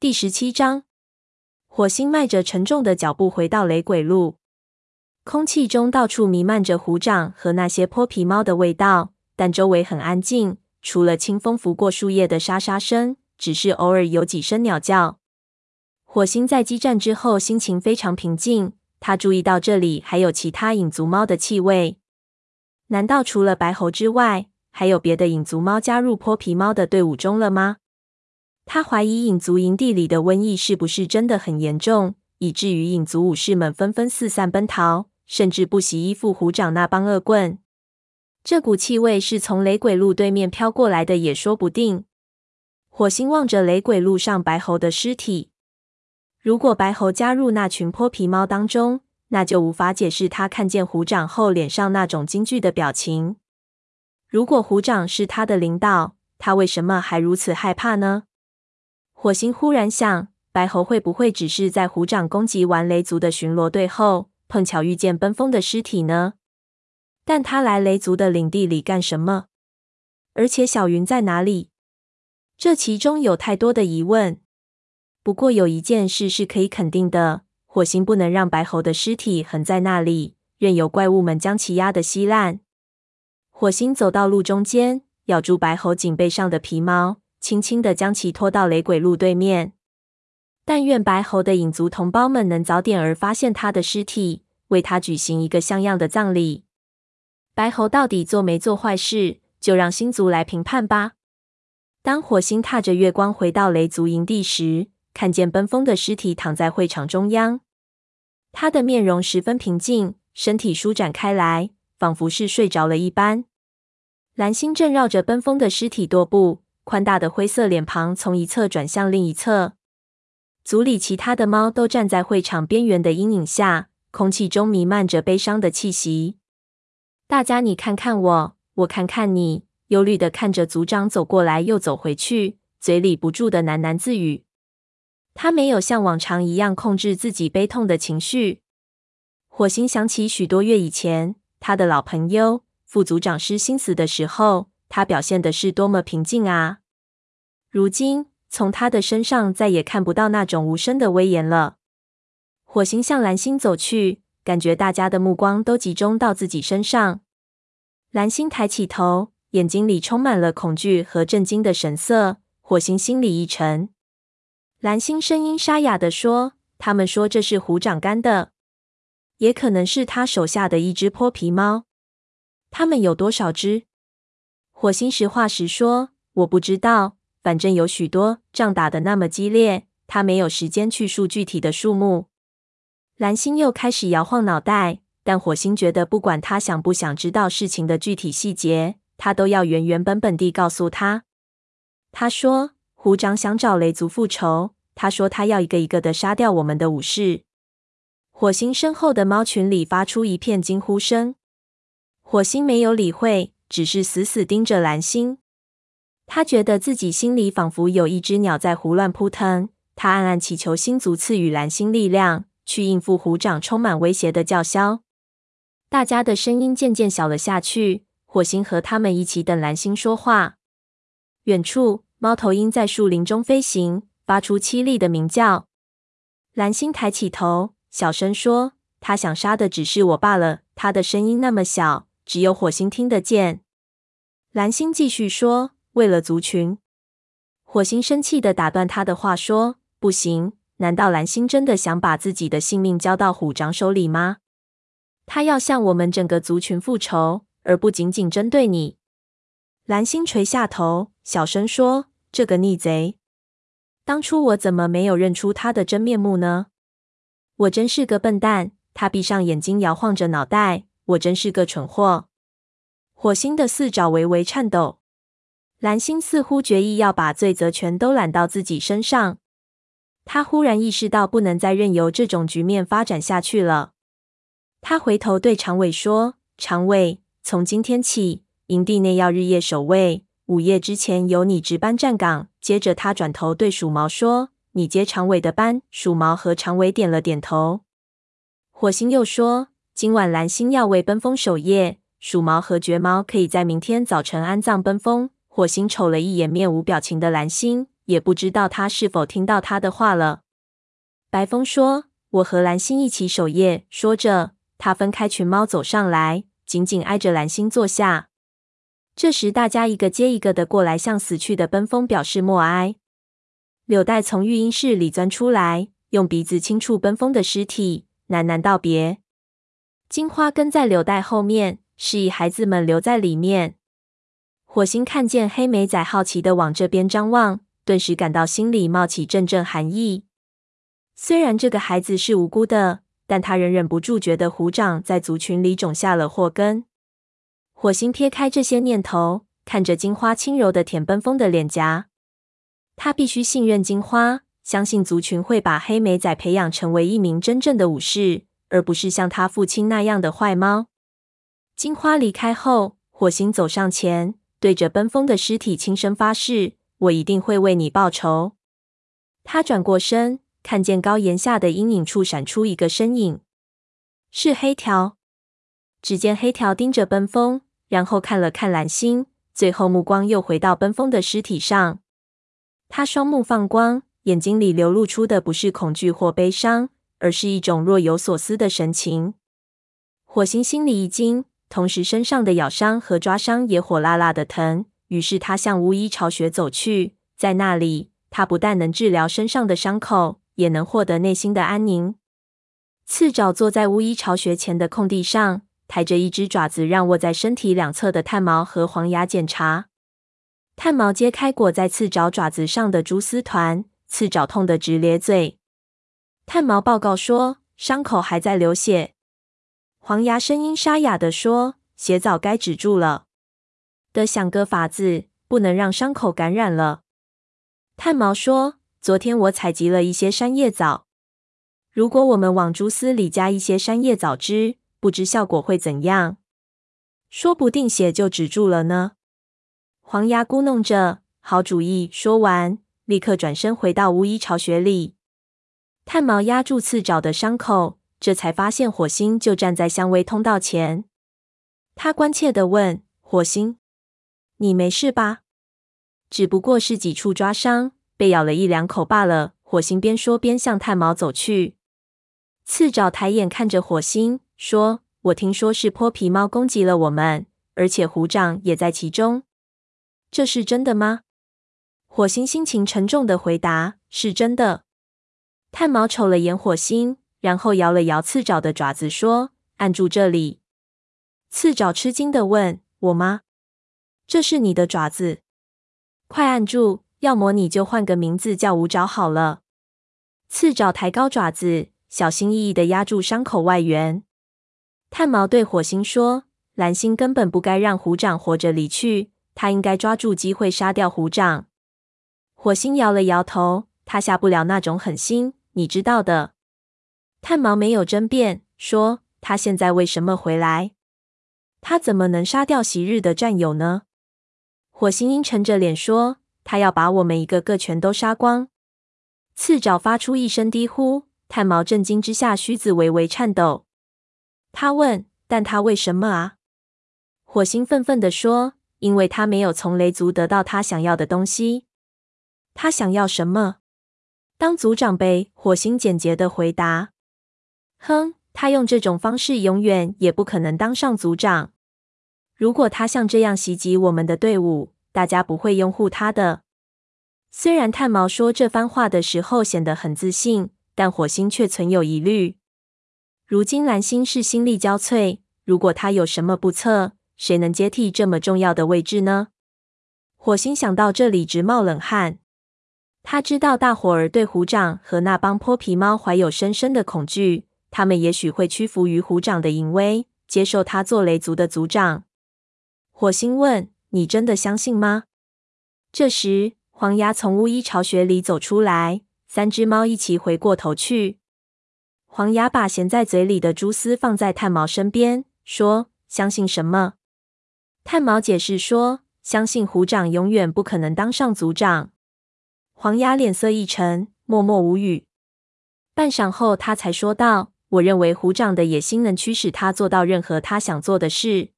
第十七章，火星迈着沉重的脚步回到雷鬼路，空气中到处弥漫着虎掌和那些泼皮猫的味道，但周围很安静，除了清风拂过树叶的沙沙声，只是偶尔有几声鸟叫。火星在激战之后心情非常平静，他注意到这里还有其他影族猫的气味。难道除了白猴之外，还有别的影族猫加入泼皮猫的队伍中了吗？他怀疑影族营地里的瘟疫是不是真的很严重，以至于影族武士们纷纷四散奔逃，甚至不惜依附虎掌那帮恶棍。这股气味是从雷鬼路对面飘过来的，也说不定。火星望着雷鬼路上白猴的尸体，如果白猴加入那群泼皮猫当中，那就无法解释他看见虎掌后脸上那种惊惧的表情。如果虎掌是他的领导，他为什么还如此害怕呢？火星忽然想，白猴会不会只是在虎掌攻击完雷族的巡逻队后，碰巧遇见奔风的尸体呢？但他来雷族的领地里干什么？而且小云在哪里？这其中有太多的疑问。不过有一件事是可以肯定的：火星不能让白猴的尸体横在那里，任由怪物们将其压得稀烂。火星走到路中间，咬住白猴颈背上的皮毛。轻轻的将其拖到雷鬼路对面。但愿白猴的影族同胞们能早点儿发现他的尸体，为他举行一个像样的葬礼。白猴到底做没做坏事，就让星族来评判吧。当火星踏着月光回到雷族营地时，看见奔风的尸体躺在会场中央，他的面容十分平静，身体舒展开来，仿佛是睡着了一般。蓝星正绕着奔风的尸体踱步。宽大的灰色脸庞从一侧转向另一侧，组里其他的猫都站在会场边缘的阴影下，空气中弥漫着悲伤的气息。大家你看看我，我看看你，忧虑的看着组长走过来又走回去，嘴里不住的喃喃自语。他没有像往常一样控制自己悲痛的情绪。火星想起许多月以前，他的老朋友副组长失心死的时候。他表现的是多么平静啊！如今从他的身上再也看不到那种无声的威严了。火星向蓝星走去，感觉大家的目光都集中到自己身上。蓝星抬起头，眼睛里充满了恐惧和震惊的神色。火星心里一沉。蓝星声音沙哑地说：“他们说这是虎掌干的，也可能是他手下的一只泼皮猫。他们有多少只？”火星实话实说：“我不知道，反正有许多。仗打得那么激烈，他没有时间去数具体的数目。”蓝星又开始摇晃脑袋，但火星觉得，不管他想不想知道事情的具体细节，他都要原原本本地告诉他。他说：“虎掌想找雷族复仇。他说他要一个一个的杀掉我们的武士。”火星身后的猫群里发出一片惊呼声。火星没有理会。只是死死盯着蓝星，他觉得自己心里仿佛有一只鸟在胡乱扑腾。他暗暗祈求星族赐予蓝星力量，去应付虎掌充满威胁的叫嚣。大家的声音渐渐小了下去。火星和他们一起等蓝星说话。远处，猫头鹰在树林中飞行，发出凄厉的鸣叫。蓝星抬起头，小声说：“他想杀的只是我罢了。”他的声音那么小。只有火星听得见。蓝星继续说：“为了族群。”火星生气地打断他的话说：“不行！难道蓝星真的想把自己的性命交到虎掌手里吗？他要向我们整个族群复仇，而不仅仅针对你。”蓝星垂下头，小声说：“这个逆贼，当初我怎么没有认出他的真面目呢？我真是个笨蛋。”他闭上眼睛，摇晃着脑袋。我真是个蠢货。火星的四爪微微颤抖，蓝星似乎决意要把罪责全都揽到自己身上。他忽然意识到，不能再任由这种局面发展下去了。他回头对长尾说：“长尾，从今天起，营地内要日夜守卫，午夜之前由你值班站岗。”接着，他转头对鼠毛说：“你接长尾的班。”鼠毛和长尾点了点头。火星又说。今晚蓝星要为奔风守夜，鼠毛和绝毛可以在明天早晨安葬奔风。火星瞅了一眼面无表情的蓝星，也不知道他是否听到他的话了。白风说：“我和蓝星一起守夜。”说着，他分开群猫走上来，紧紧挨着蓝星坐下。这时，大家一个接一个的过来，向死去的奔风表示默哀。柳带从育婴室里钻出来，用鼻子轻触奔风的尸体，喃喃道别。金花跟在柳带后面，示意孩子们留在里面。火星看见黑莓仔好奇的往这边张望，顿时感到心里冒起阵阵寒意。虽然这个孩子是无辜的，但他仍忍不住觉得虎掌在族群里种下了祸根。火星撇开这些念头，看着金花轻柔的舔奔风的脸颊。他必须信任金花，相信族群会把黑莓仔培养成为一名真正的武士。而不是像他父亲那样的坏猫。金花离开后，火星走上前，对着奔风的尸体轻声发誓：“我一定会为你报仇。”他转过身，看见高岩下的阴影处闪出一个身影，是黑条。只见黑条盯着奔风，然后看了看蓝星，最后目光又回到奔风的尸体上。他双目放光，眼睛里流露出的不是恐惧或悲伤。而是一种若有所思的神情。火星心里一惊，同时身上的咬伤和抓伤也火辣辣的疼。于是他向巫医巢穴走去，在那里，他不但能治疗身上的伤口，也能获得内心的安宁。刺爪坐在巫医巢穴前的空地上，抬着一只爪子，让卧在身体两侧的炭毛和黄牙检查。炭毛揭开裹在刺爪爪子上的蛛丝团，刺爪痛得直咧嘴。炭毛报告说，伤口还在流血。黄牙声音沙哑地说：“血早该止住了，得想个法子，不能让伤口感染了。”炭毛说：“昨天我采集了一些山叶藻，如果我们往蛛丝里加一些山叶藻汁，不知效果会怎样？说不定血就止住了呢。”黄牙咕哝着：“好主意。”说完，立刻转身回到巫医巢穴里。炭毛压住刺爪的伤口，这才发现火星就站在香薇通道前。他关切地问：“火星，你没事吧？只不过是几处抓伤，被咬了一两口罢了。”火星边说边向炭毛走去。刺爪抬眼看着火星，说：“我听说是泼皮猫攻击了我们，而且虎掌也在其中。这是真的吗？”火星心情沉重地回答：“是真的。”炭毛瞅了眼火星，然后摇了摇刺爪的爪子，说：“按住这里。”刺爪吃惊的问：“我吗？这是你的爪子？快按住！要么你就换个名字叫无爪好了。”刺爪抬高爪子，小心翼翼的压住伤口外缘。炭毛对火星说：“蓝星根本不该让虎掌活着离去，他应该抓住机会杀掉虎掌。”火星摇了摇头，他下不了那种狠心。你知道的。炭毛没有争辩，说：“他现在为什么回来？他怎么能杀掉昔日的战友呢？”火星阴沉着脸说：“他要把我们一个个全都杀光。”刺爪发出一声低呼，炭毛震惊之下，须子微微颤抖。他问：“但他为什么啊？”火星愤愤地说：“因为他没有从雷族得到他想要的东西。他想要什么？”当族长呗，火星简洁的回答。哼，他用这种方式永远也不可能当上族长。如果他像这样袭击我们的队伍，大家不会拥护他的。虽然炭毛说这番话的时候显得很自信，但火星却存有疑虑。如今蓝星是心力交瘁，如果他有什么不测，谁能接替这么重要的位置呢？火星想到这里直冒冷汗。他知道大伙儿对虎掌和那帮泼皮猫怀有深深的恐惧，他们也许会屈服于虎掌的淫威，接受他做雷族的族长。火星问：“你真的相信吗？”这时，黄牙从巫医巢穴里走出来，三只猫一起回过头去。黄牙把衔在嘴里的蛛丝放在炭毛身边，说：“相信什么？”炭毛解释说：“相信虎掌永远不可能当上族长。”黄牙脸色一沉，默默无语。半晌后，他才说道：“我认为虎掌的野心能驱使他做到任何他想做的事。